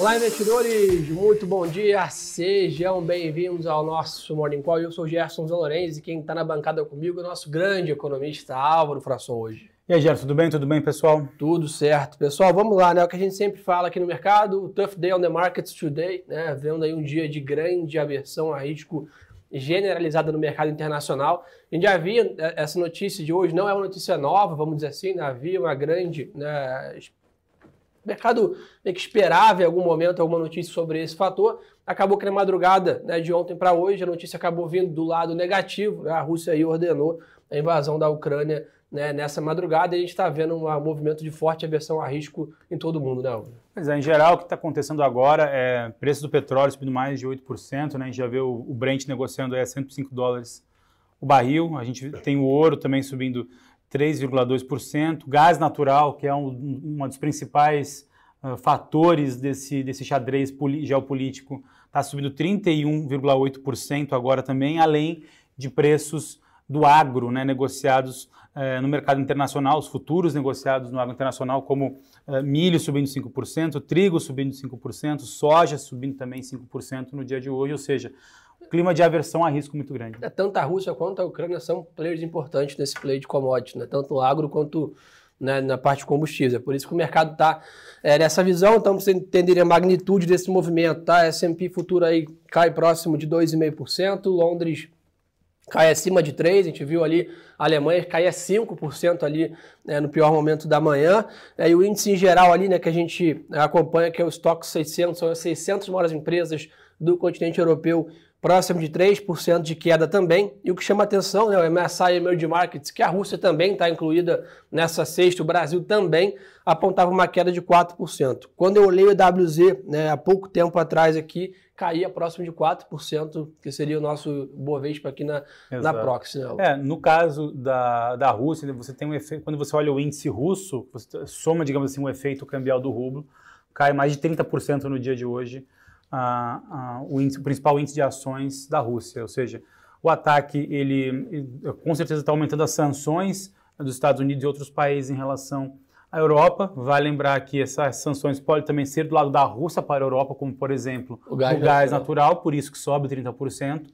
Olá, investidores! Muito bom dia! Sejam bem-vindos ao nosso Morning Call. Eu sou o Gerson Zanorenz e quem está na bancada comigo é o nosso grande economista Álvaro Frasson hoje. E aí, Gerson, tudo bem? Tudo bem, pessoal? Tudo certo. Pessoal, vamos lá, né? O que a gente sempre fala aqui no mercado, o Tough Day on the Markets Today, né? Vendo aí um dia de grande aversão a risco generalizada no mercado internacional. A gente já havia é, essa notícia de hoje, não é uma notícia nova, vamos dizer assim, né? havia uma grande né, o mercado meio que esperava em algum momento alguma notícia sobre esse fator. Acabou que na madrugada né, de ontem para hoje a notícia acabou vindo do lado negativo. Né? A Rússia aí ordenou a invasão da Ucrânia né, nessa madrugada e a gente está vendo um movimento de forte aversão a risco em todo o mundo, né, Alvaro? Pois é, em geral o que está acontecendo agora é preço do petróleo subindo mais de 8%, né? A gente já vê o, Brent negociando aí a 105 dólares o barril, a gente tem o ouro também subindo 3,2%. Gás natural, que é um, um dos principais uh, fatores desse, desse xadrez geopolítico, está subindo 31,8% agora também, além de preços do agro, né, negociados uh, no mercado internacional, os futuros negociados no agro internacional, como uh, milho subindo 5%, trigo subindo 5%, soja subindo também 5% no dia de hoje, ou seja, clima de aversão a risco muito grande. É, tanto a Rússia quanto a Ucrânia são players importantes nesse play de commodities, né? tanto no agro quanto né, na parte de combustíveis. É por isso que o mercado está é, nessa visão. Então, você entender a magnitude desse movimento, tá? S&P futuro aí cai próximo de 2,5%, Londres cai acima de 3%, a gente viu ali a Alemanha a 5% ali né, no pior momento da manhã, é, e o índice em geral ali, né, que a gente acompanha, que é o Stock 600, são as 600 maiores empresas do continente europeu próximo de 3% de queda também. E o que chama atenção, né, o MSCI Emerging Markets, que a Rússia também está incluída nessa sexta, o Brasil também apontava uma queda de 4%. Quando eu olhei o WZ né, há pouco tempo atrás aqui, caía próximo de 4%, que seria o nosso Bovespa aqui na, na Proxy. Né? É, no caso da, da Rússia, você tem um efeito, quando você olha o índice russo, você soma, digamos assim, um efeito cambial do rublo, cai mais de 30% no dia de hoje a, a, o, índice, o, principal índice de ações da Rússia, ou seja, o ataque ele, com certeza está aumentando as sanções dos Estados Unidos e outros países em relação à Europa. Vai lembrar que essas sanções podem também ser do lado da Rússia para a Europa, como por exemplo o gás, o gás natural, por isso que sobe 30%.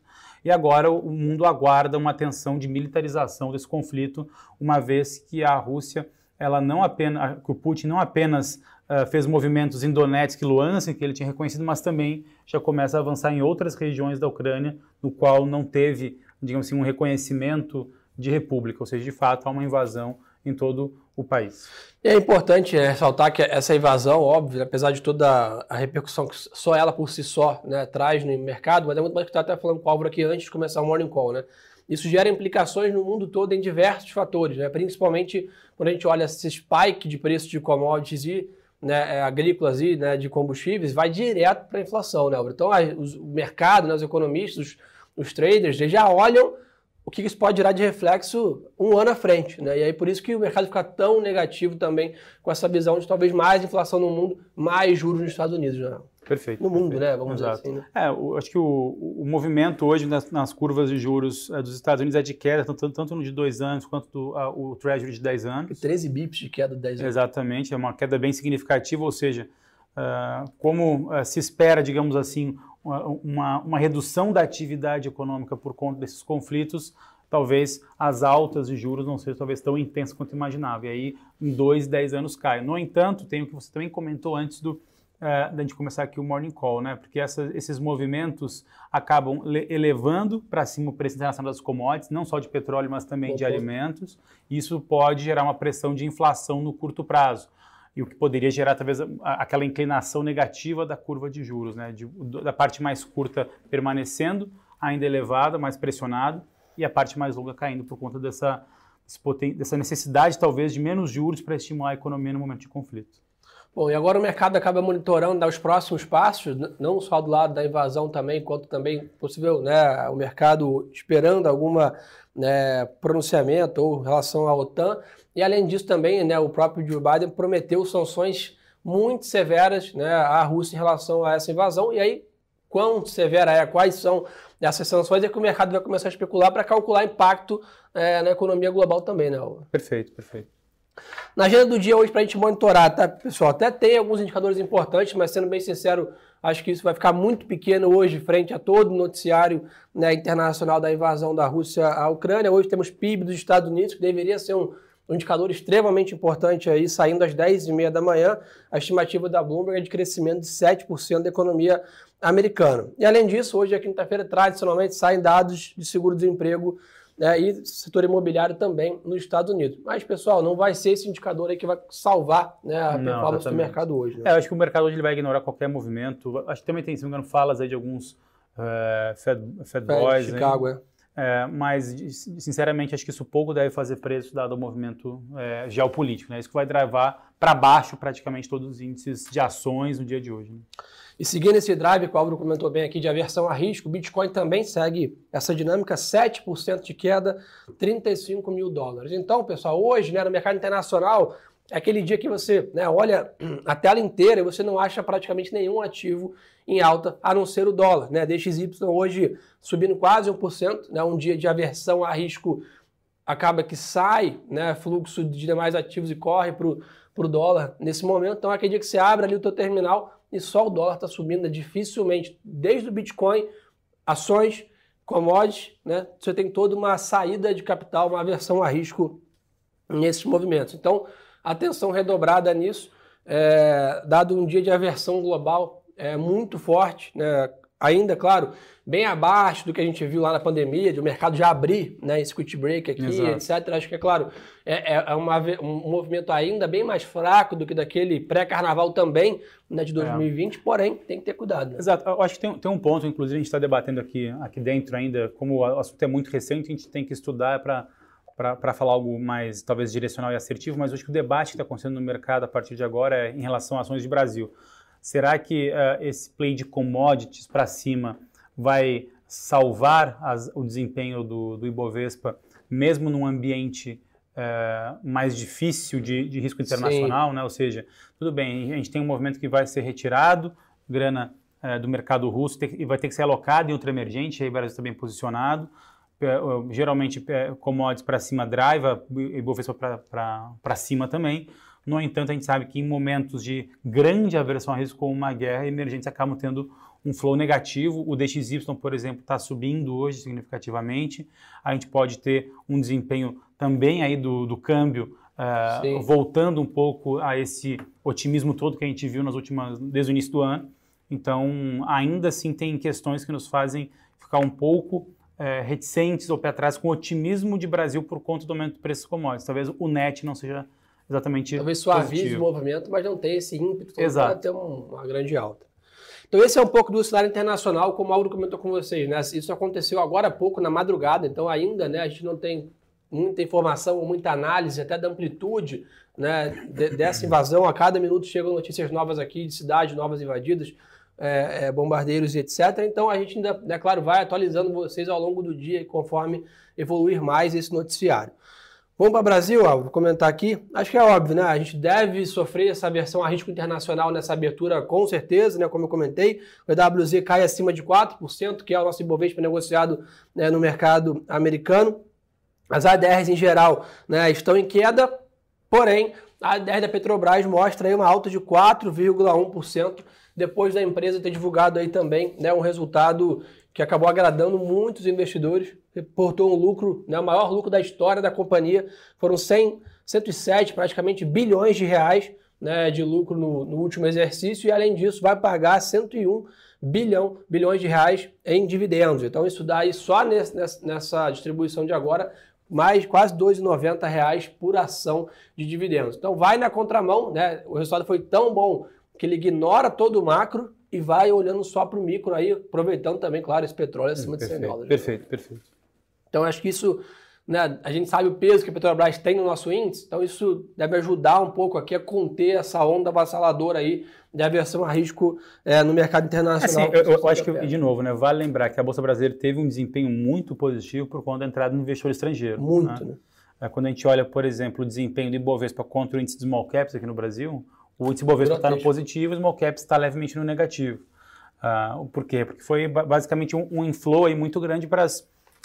E agora o mundo aguarda uma tensão de militarização desse conflito, uma vez que a Rússia, ela não apenas, que o Putin não apenas Uh, fez movimentos em Donetsk e Luhansk, que ele tinha reconhecido, mas também já começa a avançar em outras regiões da Ucrânia, no qual não teve, digamos assim, um reconhecimento de república, ou seja, de fato há uma invasão em todo o país. É importante ressaltar que essa invasão, óbvio, apesar de toda a repercussão que só ela por si só né, traz no mercado, mas é muito mais que está até falando com o Álvaro aqui antes de começar o Morning Call, né? Isso gera implicações no mundo todo em diversos fatores, né? principalmente quando a gente olha esse spike de preço de commodities e né, é, agrícolas e né, de combustíveis vai direto para a inflação, né, Então, a, os, o mercado, né, os economistas, os, os traders, eles já olham o que isso pode gerar de reflexo um ano à frente. Né? E aí por isso que o mercado fica tão negativo também com essa visão de talvez mais inflação no mundo, mais juros nos Estados Unidos. Né? Perfeito. No mundo, perfeito. né? Vamos Exato. dizer assim. Né? É, eu acho que o, o movimento hoje nas, nas, curvas de juros é, dos Estados Unidos é de queda, tanto, tanto no de dois anos quanto do, a, o Treasury de 10 anos. 13 bips de queda de 10 anos. Exatamente, é uma queda bem significativa, ou seja, uh, como uh, se espera, digamos assim, uma, uma redução da atividade econômica por conta desses conflitos, talvez as altas de juros não sejam talvez tão intensas quanto imaginava. E aí, em dois, dez anos cai. No entanto, tem o que você também comentou antes do é, da gente começar aqui o morning call, né? Porque essa, esses movimentos acabam elevando para cima o preço internacional das commodities, não só de petróleo, mas também de alimentos. Isso pode gerar uma pressão de inflação no curto prazo. E o que poderia gerar talvez aquela inclinação negativa da curva de juros, né? De, da parte mais curta permanecendo ainda elevada, mais pressionado, e a parte mais longa caindo por conta dessa, dessa necessidade, talvez, de menos juros para estimular a economia no momento de conflito. Bom, e agora o mercado acaba monitorando os próximos passos, não só do lado da invasão também, quanto também possível, né, o mercado esperando alguma né, pronunciamento ou relação à OTAN. E além disso também, né, o próprio Joe Biden prometeu sanções muito severas né, à Rússia em relação a essa invasão. E aí, quão severa é, quais são essas sanções, é que o mercado vai começar a especular para calcular impacto é, na economia global também, né? Perfeito, perfeito. Na agenda do dia hoje, para a gente monitorar, tá, pessoal? Até tem alguns indicadores importantes, mas sendo bem sincero, acho que isso vai ficar muito pequeno hoje, frente a todo o noticiário né, internacional da invasão da Rússia à Ucrânia. Hoje temos PIB dos Estados Unidos, que deveria ser um, indicador extremamente importante aí, saindo às 10h30 da manhã. A estimativa da Bloomberg é de crescimento de 7% da economia americana. E além disso, hoje, a quinta-feira, tradicionalmente saem dados de seguro-desemprego né, e setor imobiliário também nos Estados Unidos. Mas, pessoal, não vai ser esse indicador aí que vai salvar né, a não, performance exatamente. do mercado hoje. Né? É, eu acho que o mercado hoje ele vai ignorar qualquer movimento. Acho que também tem, se não me engano, falas aí de alguns uh, Fed, Fed, Fed Boys. Chicago, é. É, mas, sinceramente, acho que isso pouco deve fazer preço dado o movimento é, geopolítico. Né? Isso que vai drivar para baixo praticamente todos os índices de ações no dia de hoje. Né? E seguindo esse drive que o Álvaro comentou bem aqui de aversão a risco, o Bitcoin também segue essa dinâmica, 7% de queda, 35 mil dólares. Então, pessoal, hoje né, no mercado internacional, é aquele dia que você né, olha a tela inteira e você não acha praticamente nenhum ativo em alta, a não ser o dólar. Né? DXY hoje subindo quase 1%, né, um dia de aversão a risco acaba que sai né, fluxo de demais ativos e corre para o dólar nesse momento. Então, é aquele dia que você abre ali o teu terminal, e só o dólar está subindo, né? dificilmente, desde o Bitcoin, ações, commodities, né? Você tem toda uma saída de capital, uma aversão a risco nesses movimentos. Então, atenção redobrada nisso, é, dado um dia de aversão global é, muito forte, né? ainda, claro, bem abaixo do que a gente viu lá na pandemia, de o mercado já abrir né, esse quick break aqui, Exato. etc. Acho que, é claro, é, é, é uma, um movimento ainda bem mais fraco do que daquele pré-carnaval também, né, de 2020, é. porém, tem que ter cuidado. Né? Exato. Eu acho que tem, tem um ponto, inclusive, a gente está debatendo aqui, aqui dentro ainda, como o assunto é muito recente, a gente tem que estudar para para falar algo mais, talvez, direcional e assertivo, mas acho que o debate que está acontecendo no mercado a partir de agora é em relação a ações de Brasil. Será que uh, esse play de commodities para cima vai salvar as, o desempenho do, do, Ibovespa, mesmo num ambiente uh, mais difícil de, de risco internacional? Né? Ou seja, tudo bem, a gente tem um movimento que vai ser retirado, grana uh, do mercado russo e vai ter que ser alocado em outro emergente, aí o Brasil está bem posicionado. Geralmente, commodities para cima drive, Ibovespa para cima também. No entanto, a gente sabe que em momentos de grande aversão a risco, como uma guerra, emergentes acabam tendo um flow negativo. O DXY, por exemplo, está subindo hoje significativamente. A gente pode ter um desempenho também aí do, do câmbio uh, voltando um pouco a esse otimismo todo que a gente viu nas últimas, desde o início do ano. Então, ainda assim, tem questões que nos fazem ficar um pouco é, reticentes ou pé atrás com o otimismo de Brasil por conta do aumento do preço commodities. Talvez o net não seja exatamente Talvez suavize positivo. o movimento, mas não tem esse ímpeto para ter uma grande alta. Então esse é um pouco do cenário internacional, como o Mauro comentou com vocês, né? Isso aconteceu agora há pouco, na madrugada, então ainda né, a gente não tem muita informação, muita análise, até da amplitude né, dessa invasão. A cada minuto chegam notícias novas aqui de cidades novas invadidas, é, é, bombardeiros e etc. Então a gente ainda, é claro, vai atualizando vocês ao longo do dia conforme evoluir mais esse noticiário. Vamos para o Brasil, Álvaro, vou comentar aqui. Acho que é óbvio, né? A gente deve sofrer essa versão a risco internacional nessa abertura, com certeza, né? Como eu comentei. O EWZ cai acima de 4%, que é o nosso Ibovespa negociado né, no mercado americano. As ADRs em geral né, estão em queda, porém, a ADR da Petrobras mostra aí uma alta de 4,1% depois da empresa ter divulgado aí também né, um resultado que acabou agradando muitos investidores, reportou um lucro, né, o maior lucro da história da companhia, foram 100, 107 praticamente bilhões de reais né, de lucro no, no, último exercício e além disso vai pagar 101 bilhão, bilhões de reais em dividendos. Então isso dá aí só nesse, nessa distribuição de agora mais quase 2,90 reais por ação de dividendos. Então vai na contramão, né? O resultado foi tão bom que ele ignora todo o macro e vai olhando só para o micro aí, aproveitando também, claro, esse petróleo acima perfeito, de 100 dólares. Perfeito, perfeito. Então, acho que isso, né, a gente sabe o peso que a Petrobras tem no nosso índice, então isso deve ajudar um pouco aqui a conter essa onda avassaladora aí de aversão a risco é, no mercado internacional. Assim, eu, eu acho que, de novo, né, vale lembrar que a Bolsa Brasileira teve um desempenho muito positivo por conta da entrada do investidor estrangeiro. Muito, né? né? É, quando a gente olha, por exemplo, o desempenho do Ibovespa contra o índice de small caps aqui no Brasil, o índice Bovespa está no positivo, o small caps está levemente no negativo. Uh, por quê? Porque foi basicamente um, um inflow muito grande para as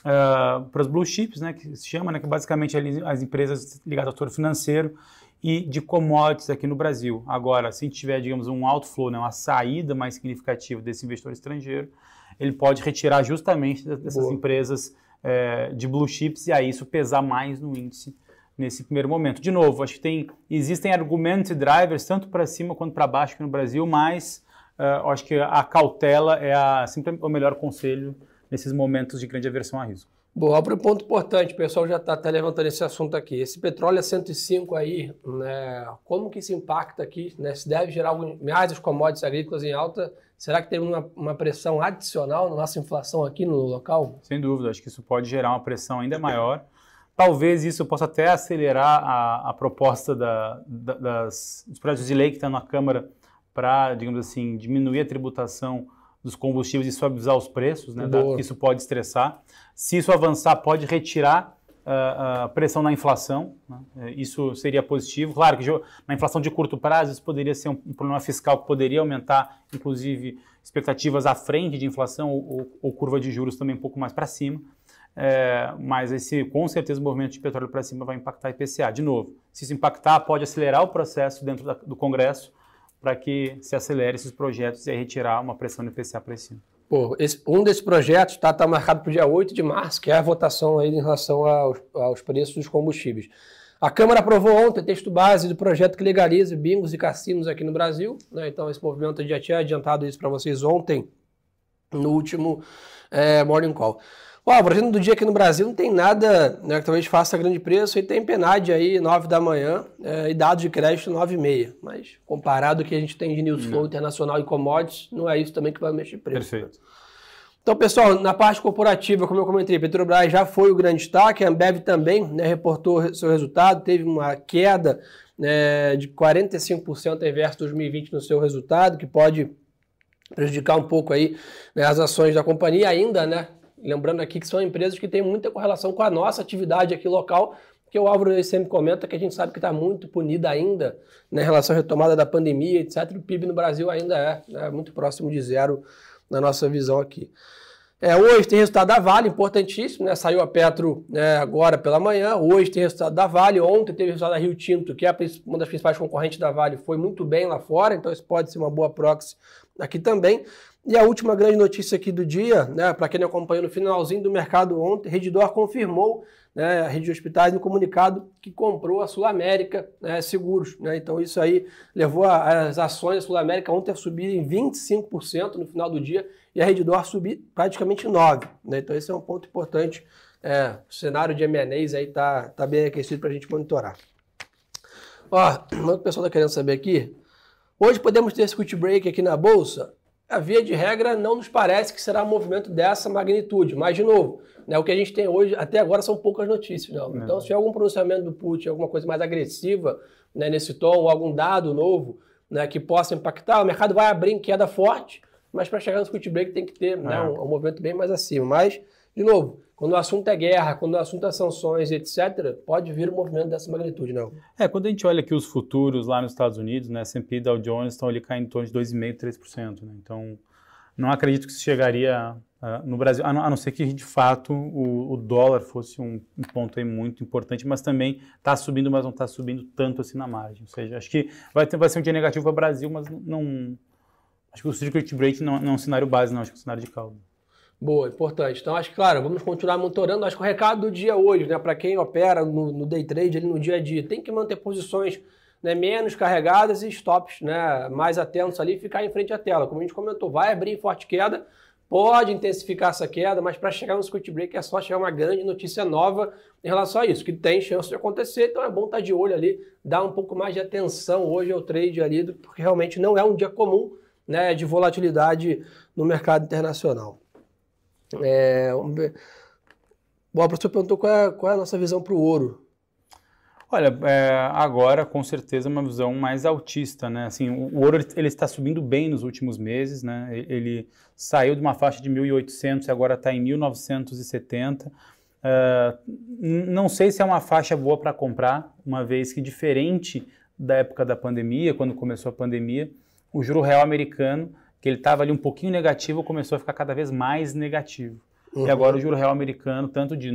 uh, blue chips, né, que se chama, né, que basicamente as empresas ligadas ao setor financeiro e de commodities aqui no Brasil. Agora, se tiver, digamos, um outflow, né, uma saída mais significativa desse investidor estrangeiro, ele pode retirar justamente dessas Boa. empresas é, de blue chips e aí isso pesar mais no índice nesse primeiro momento. De novo, acho que tem, existem argumentos e drivers tanto para cima quanto para baixo aqui no Brasil, mas uh, acho que a cautela é a, sempre o melhor conselho nesses momentos de grande aversão a risco. Bom, abre um ponto importante, o pessoal já está até levantando esse assunto aqui. Esse petróleo a 105 aí, né, como que isso impacta aqui? Né, se deve gerar mais os commodities agrícolas em alta, será que tem uma, uma, pressão adicional na nossa inflação aqui no local? Sem dúvida, acho que isso pode gerar uma pressão ainda maior. Talvez isso possa até acelerar a, a proposta da, da, das, dos projetos de lei que estão na Câmara para, digamos assim, diminuir a tributação dos combustíveis e suavizar os preços, né? Da, isso pode estressar. Se isso avançar, pode retirar a uh, uh, pressão na inflação. Né? É, isso seria positivo. Claro que na inflação de curto prazo isso poderia ser um, um problema fiscal que poderia aumentar, inclusive, expectativas à frente de inflação ou, ou, ou curva de juros também um pouco mais para cima. É, mas esse, com certeza o movimento de petróleo para cima vai impactar a IPCA. De novo, se isso impactar, pode acelerar o processo dentro da, do Congresso para que se acelere esses projetos e retirar uma pressão no IPCA para cima. Pô, esse, um desses projetos está tá marcado para o dia 8 de março, que é a votação aí em relação aos, aos preços dos combustíveis. A Câmara aprovou ontem o texto base do projeto que legaliza bingos e cassinos aqui no Brasil. Né? Então, esse movimento já tinha adiantado isso para vocês ontem, no último é, Morning Call. O projeto do dia aqui no Brasil não tem nada né, que talvez faça grande preço. E tem PNAD aí, 9 da manhã, é, e dados de crédito 9 e meia. Mas comparado ao que a gente tem de news flow internacional e commodities, não é isso também que vai mexer preço. Perfeito. Então, pessoal, na parte corporativa, como eu comentei, Petrobras já foi o grande destaque, a Ambev também né, reportou seu resultado, teve uma queda né, de 45% em versus 2020 no seu resultado, que pode prejudicar um pouco aí né, as ações da companhia ainda, né? Lembrando aqui que são empresas que têm muita correlação com a nossa atividade aqui local, que o Álvaro sempre comenta que a gente sabe que está muito punida ainda né, em relação à retomada da pandemia, etc. O PIB no Brasil ainda é né, muito próximo de zero na nossa visão aqui. É, hoje tem resultado da Vale, importantíssimo, né? Saiu a Petro né, agora pela manhã. Hoje tem resultado da Vale. Ontem teve resultado da Rio Tinto, que é uma das principais concorrentes da Vale, foi muito bem lá fora, então isso pode ser uma boa proxy aqui também. E a última grande notícia aqui do dia, né, para quem não acompanhou no finalzinho do mercado ontem, Redditor confirmou, né, a rede de hospitais no comunicado que comprou a Sul América né, Seguros. Né, então isso aí levou as ações da Sul América ontem a subirem 25% no final do dia e a Redditor a subir praticamente 9%. Né, então esse é um ponto importante. É, o cenário de M&As aí tá, tá bem aquecido para a gente monitorar. Ó, o pessoal está querendo saber aqui. Hoje podemos ter circuit break aqui na Bolsa? a via de regra não nos parece que será um movimento dessa magnitude. Mas, de novo, né, o que a gente tem hoje, até agora, são poucas notícias. Não. Então, se tiver algum pronunciamento do Putin, alguma coisa mais agressiva né, nesse tom, ou algum dado novo né, que possa impactar, o mercado vai abrir em queda forte, mas para chegar no circuit break tem que ter né, é. um, um movimento bem mais acima. Mas, de novo, quando o assunto é guerra, quando o assunto é sanções, etc., pode vir um movimento dessa magnitude, não? É, quando a gente olha aqui os futuros lá nos Estados Unidos, né, S&P e Dow Jones estão ali caindo em torno de 2,5%, 3%. Né? Então, não acredito que isso chegaria uh, no Brasil, a não, a não, ser que, de fato, o, o dólar fosse um, um, ponto aí muito importante, mas também está subindo, mas não está subindo tanto assim na margem. Ou seja, acho que vai, ter, vai ser um dia negativo para o Brasil, mas não... Acho que o circuit break não, não é um cenário base, não. Acho que é um cenário de caldo. Boa, importante. Então, acho que, claro, vamos continuar monitorando. Acho que o recado do dia hoje, né, para quem opera no, no, day trade, ali no dia a dia, tem que manter posições né, menos carregadas e stops né, mais atentos ali ficar em frente à tela. Como a gente comentou, vai abrir forte queda, pode intensificar essa queda, mas para chegar no circuit break é só chegar uma grande notícia nova em relação a isso, que tem chance de acontecer, então é bom estar tá de olho ali, dar um pouco mais de atenção hoje ao trade ali, porque realmente não é um dia comum né, de volatilidade no mercado internacional. É, Bom, a professor perguntou qual é, qual é a nossa visão para o ouro. Olha, é, agora com certeza uma visão mais altista, né? Assim, o, o ouro ele está subindo bem nos últimos meses, né? Ele saiu de uma faixa de 1.800 e agora está em 1.970. Uh, é, não sei se é uma faixa boa para comprar, uma vez que diferente da época da pandemia, quando começou a pandemia, o juro real americano que ele estava ali um pouquinho negativo, começou a ficar cada vez mais negativo. Uhum. E agora o juro real americano, tanto de,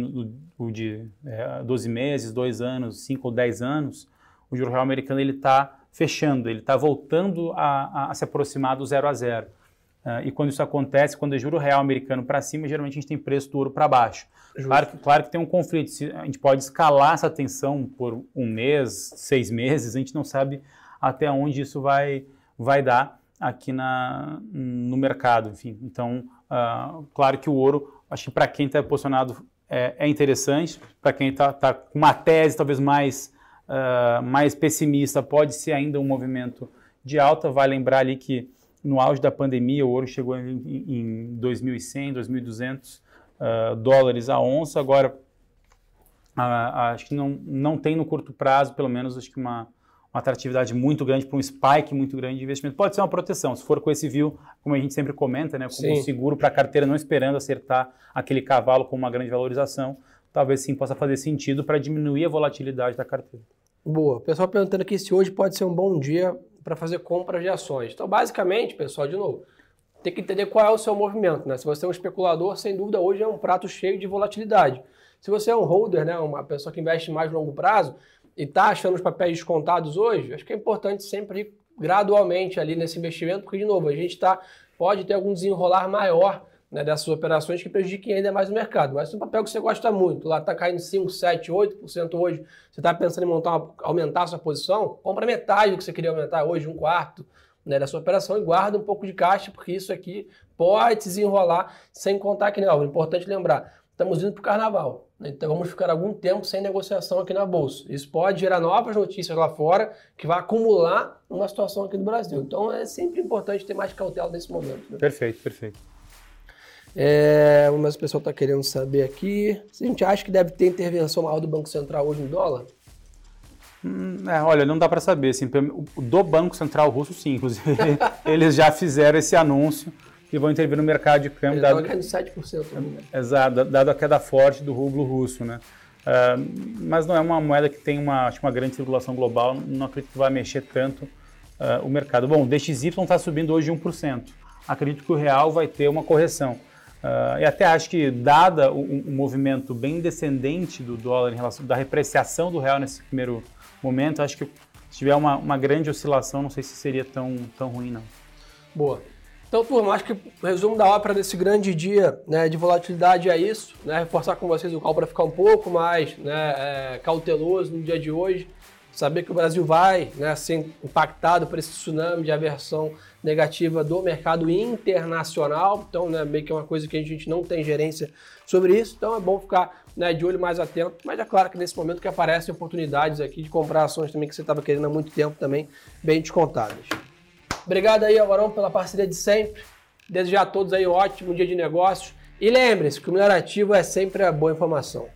o de é, 12 meses, 2 anos, 5 ou 10 anos, o juro real americano ele está fechando, ele está voltando a, a, a, se aproximar do zero a zero. Uh, e quando isso acontece, quando é juro real americano para cima, geralmente a gente tem preço do ouro para baixo. Claro que, claro que tem um conflito. A gente pode escalar essa tensão por um mês, seis meses, a gente não sabe até onde isso vai, vai dar aqui na, no mercado. Enfim, então, uh, claro que o ouro, acho que para quem está posicionado é, é interessante, para quem está tá com uma tese talvez mais, uh, mais pessimista, pode ser ainda um movimento de alta. Vai lembrar ali que no auge da pandemia o ouro chegou em, em 2.100, 2.200 uh, dólares a onça. Agora, uh, acho que não, não tem no curto prazo, pelo menos, acho que uma, uma atratividade muito grande para um spike muito grande de investimento. Pode ser uma proteção, se for com esse view, como a gente sempre comenta, né, como um seguro para a carteira, não esperando acertar aquele cavalo com uma grande valorização, talvez sim possa fazer sentido para diminuir a volatilidade da carteira. Boa. Pessoal perguntando aqui se hoje pode ser um bom dia para fazer compras de ações. Então, basicamente, pessoal, de novo, tem que entender qual é o seu movimento. Né? Se você é um especulador, sem dúvida, hoje é um prato cheio de volatilidade. Se você é um holder, né, uma pessoa que investe mais longo prazo e está achando os papéis descontados hoje, acho que é importante sempre ir gradualmente ali nesse investimento, porque, de novo, a gente tá, pode ter algum desenrolar maior né, dessas operações que prejudiquem ainda mais o mercado. Mas se um papel que você gosta muito, lá está caindo 5, 7, 8% hoje, você está pensando em montar uma, aumentar a sua posição, compra metade do que você queria aumentar hoje, um quarto, né, da sua operação e guarda um pouco de caixa, porque isso aqui pode desenrolar sem contar que, não, é importante lembrar, estamos indo para o carnaval. Né, então vamos ficar algum tempo sem negociação aqui na Bolsa. Isso pode gerar novas notícias lá fora, que vai acumular uma situação aqui no Brasil. Então é sempre importante ter mais cautela nesse momento. Né? Perfeito, perfeito. É, mas o pessoal está querendo saber aqui. Se a gente acha que deve ter intervenção maior do Banco Central hoje no dólar? Hum, é, olha, não dá para saber. Assim, do Banco Central Russo, sim. Inclusive, eles já fizeram esse anúncio e vão intervir no mercado de câmbio. Dado, caindo 7%. Né? Exato, dado a queda forte do rublo russo. Né? Uh, mas não é uma moeda que tem uma, acho, uma grande circulação global, não acredito que vai mexer tanto uh, o mercado. Bom, o DXY está subindo hoje 1%. Acredito que o real vai ter uma correção. Uh, e até acho que, dada o, um movimento bem descendente do dólar em relação da repreciação do real nesse primeiro momento, acho que se tiver uma, uma grande oscilação, não sei se seria tão, tão ruim, não. Boa. Então, turma, acho que o resumo da ópera desse grande dia né, de volatilidade é isso. Né, reforçar com vocês o call para ficar um pouco mais né, é, cauteloso no dia de hoje. Saber que o Brasil vai né, ser impactado por esse tsunami de aversão negativa do mercado internacional. Então, né, meio que é uma coisa que a gente não tem gerência sobre isso. Então, é bom ficar né, de olho mais atento. Mas é claro que nesse momento que aparecem oportunidades aqui de comprar ações também que você estava querendo há muito tempo também, bem descontadas. Obrigado aí, Alvarão, pela parceria de sempre. Desejar a todos aí um ótimo dia de negócios. E lembre-se que o melhor ativo é sempre a boa informação.